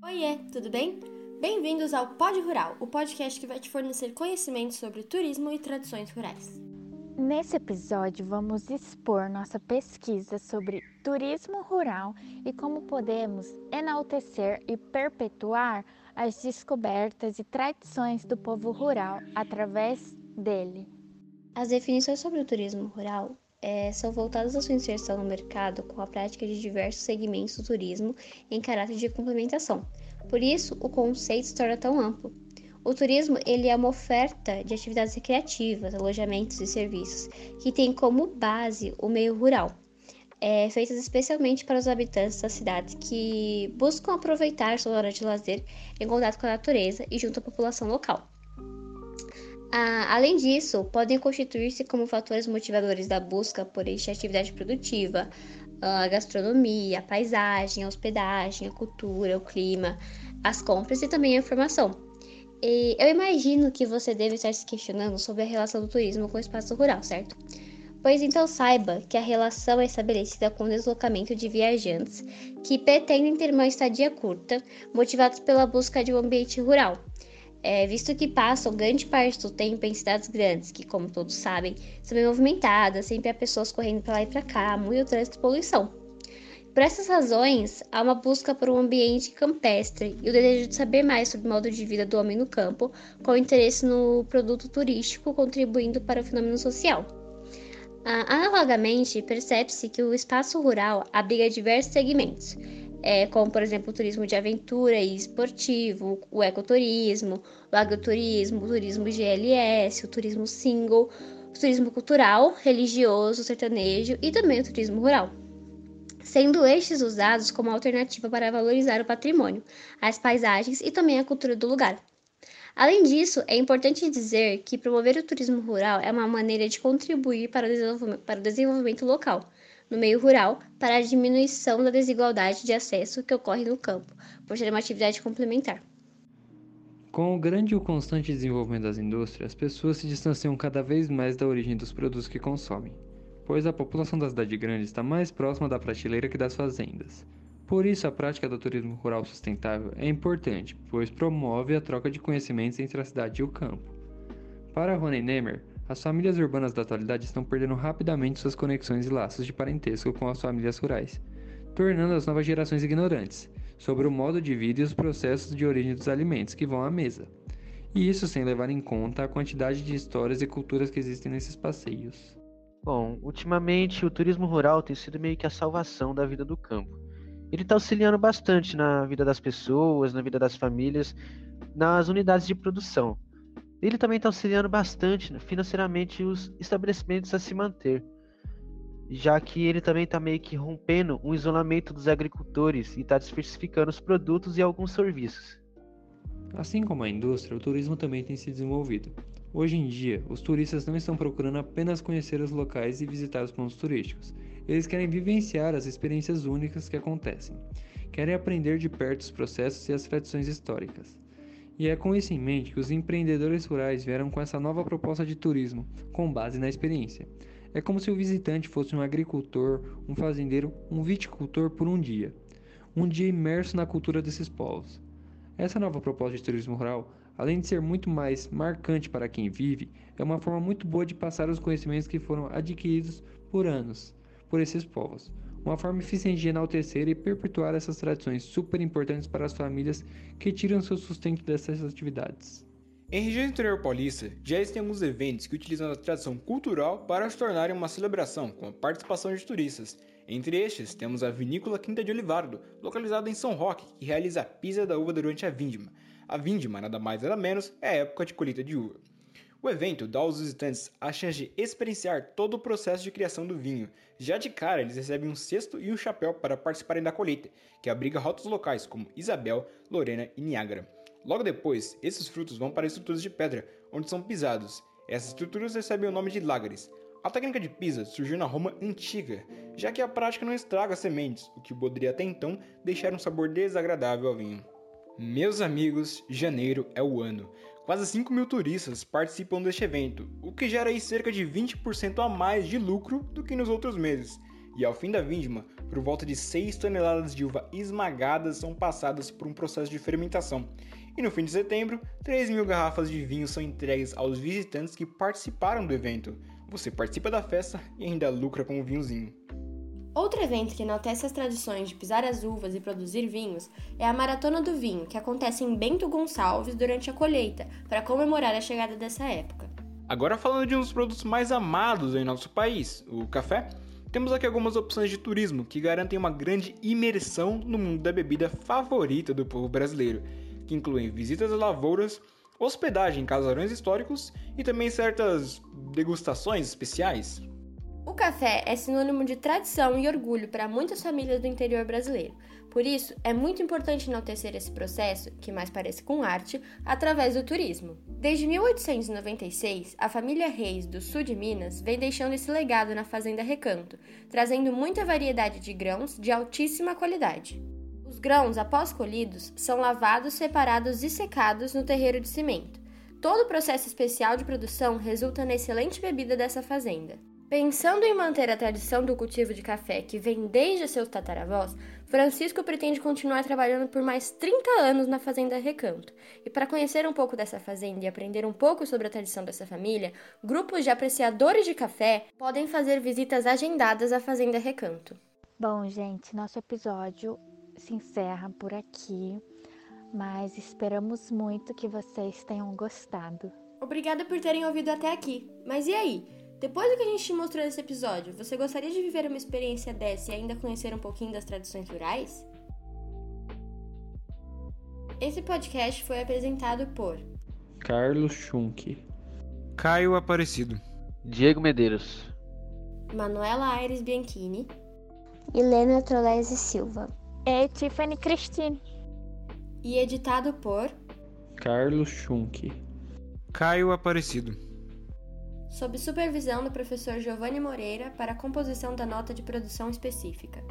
Oiê, tudo bem? Bem-vindos ao Pod Rural, o podcast que vai te fornecer conhecimento sobre turismo e tradições rurais. Nesse episódio, vamos expor nossa pesquisa sobre turismo rural e como podemos enaltecer e perpetuar as descobertas e tradições do povo rural através dele. As definições sobre o turismo rural é, são voltadas à sua inserção no mercado com a prática de diversos segmentos do turismo em caráter de complementação. Por isso, o conceito se torna tão amplo. O turismo ele é uma oferta de atividades recreativas, alojamentos e serviços que tem como base o meio rural, é, feitas especialmente para os habitantes das cidades que buscam aproveitar sua hora de lazer em contato com a natureza e junto à população local. Ah, além disso, podem constituir-se como fatores motivadores da busca por esta atividade produtiva, a gastronomia, a paisagem, a hospedagem, a cultura, o clima, as compras e também a informação. E eu imagino que você deve estar se questionando sobre a relação do turismo com o espaço rural, certo? Pois então saiba que a relação é estabelecida com o deslocamento de viajantes que pretendem ter uma estadia curta, motivados pela busca de um ambiente rural, é, visto que passam grande parte do tempo em cidades grandes, que, como todos sabem, são bem movimentadas, sempre há pessoas correndo para lá e para cá, muito trânsito e poluição. Por essas razões, há uma busca por um ambiente campestre e o desejo de saber mais sobre o modo de vida do homem no campo, com interesse no produto turístico contribuindo para o fenômeno social. Ah, analogamente, percebe-se que o espaço rural abriga diversos segmentos, é, como por exemplo o turismo de aventura e esportivo, o ecoturismo, o agroturismo, o turismo GLS, o turismo single, o turismo cultural, religioso, sertanejo e também o turismo rural. Sendo estes usados como alternativa para valorizar o patrimônio, as paisagens e também a cultura do lugar. Além disso, é importante dizer que promover o turismo rural é uma maneira de contribuir para o desenvolvimento, para o desenvolvimento local, no meio rural para a diminuição da desigualdade de acesso que ocorre no campo, por ser uma atividade complementar. Com o grande e constante desenvolvimento das indústrias, as pessoas se distanciam cada vez mais da origem dos produtos que consomem, pois a população da cidade grande está mais próxima da prateleira que das fazendas. Por isso, a prática do turismo rural sustentável é importante, pois promove a troca de conhecimentos entre a cidade e o campo. Para Rony Nemer, as famílias urbanas da atualidade estão perdendo rapidamente suas conexões e laços de parentesco com as famílias rurais, tornando as novas gerações ignorantes sobre o modo de vida e os processos de origem dos alimentos que vão à mesa. E isso sem levar em conta a quantidade de histórias e culturas que existem nesses passeios. Bom, ultimamente o turismo rural tem sido meio que a salvação da vida do campo. Ele está auxiliando bastante na vida das pessoas, na vida das famílias, nas unidades de produção. Ele também está auxiliando bastante né, financeiramente os estabelecimentos a se manter, já que ele também está meio que rompendo o isolamento dos agricultores e está diversificando os produtos e alguns serviços. Assim como a indústria, o turismo também tem se desenvolvido. Hoje em dia, os turistas não estão procurando apenas conhecer os locais e visitar os pontos turísticos. Eles querem vivenciar as experiências únicas que acontecem. Querem aprender de perto os processos e as tradições históricas. E é com isso em mente que os empreendedores rurais vieram com essa nova proposta de turismo, com base na experiência. É como se o visitante fosse um agricultor, um fazendeiro, um viticultor por um dia. Um dia imerso na cultura desses povos. Essa nova proposta de turismo rural, além de ser muito mais marcante para quem vive, é uma forma muito boa de passar os conhecimentos que foram adquiridos por anos por esses povos uma forma eficiente de enaltecer e perpetuar essas tradições super importantes para as famílias que tiram seu sustento dessas atividades. Em região interior paulista, já existem alguns eventos que utilizam a tradição cultural para se tornarem uma celebração com a participação de turistas. Entre estes, temos a Vinícola Quinta de Olivardo, localizada em São Roque, que realiza a pisa da uva durante a vindima. A vindima, nada mais nada menos, é a época de colheita de uva. O evento dá aos visitantes a chance de experienciar todo o processo de criação do vinho. Já de cara, eles recebem um cesto e um chapéu para participarem da colheita, que abriga rotas locais como Isabel, Lorena e Niágara. Logo depois, esses frutos vão para estruturas de pedra, onde são pisados. Essas estruturas recebem o nome de lagares. A técnica de pisa surgiu na Roma antiga, já que a prática não estraga sementes, o que poderia até então deixar um sabor desagradável ao vinho. Meus amigos, janeiro é o ano. Quase 5 mil turistas participam deste evento, o que gera aí cerca de 20% a mais de lucro do que nos outros meses. E ao fim da vindima, por volta de 6 toneladas de uva esmagadas são passadas por um processo de fermentação. E no fim de setembro, 3 mil garrafas de vinho são entregues aos visitantes que participaram do evento. Você participa da festa e ainda lucra com um vinhozinho. Outro evento que enaltece as tradições de pisar as uvas e produzir vinhos é a Maratona do Vinho, que acontece em Bento Gonçalves durante a colheita, para comemorar a chegada dessa época. Agora falando de um dos produtos mais amados em nosso país, o café, temos aqui algumas opções de turismo que garantem uma grande imersão no mundo da bebida favorita do povo brasileiro, que incluem visitas às lavouras, hospedagem em casarões históricos e também certas degustações especiais. O café é sinônimo de tradição e orgulho para muitas famílias do interior brasileiro. Por isso, é muito importante enaltecer esse processo, que mais parece com arte, através do turismo. Desde 1896, a família Reis do sul de Minas vem deixando esse legado na Fazenda Recanto, trazendo muita variedade de grãos de altíssima qualidade. Os grãos, após colhidos, são lavados, separados e secados no terreiro de cimento. Todo o processo especial de produção resulta na excelente bebida dessa fazenda. Pensando em manter a tradição do cultivo de café que vem desde seus tataravós, Francisco pretende continuar trabalhando por mais 30 anos na Fazenda Recanto. E para conhecer um pouco dessa fazenda e aprender um pouco sobre a tradição dessa família, grupos de apreciadores de café podem fazer visitas agendadas à Fazenda Recanto. Bom, gente, nosso episódio se encerra por aqui, mas esperamos muito que vocês tenham gostado. Obrigada por terem ouvido até aqui. Mas e aí? Depois do que a gente te mostrou nesse episódio, você gostaria de viver uma experiência dessa e ainda conhecer um pouquinho das tradições rurais? Esse podcast foi apresentado por Carlos Schunk, Caio Aparecido, Diego Medeiros, Manuela Aires Bianchini, Helena Trolese Silva. E Tiffany Christine. e editado por Carlos Schunk, Caio Aparecido, sob supervisão do professor Giovanni Moreira para a composição da nota de produção específica.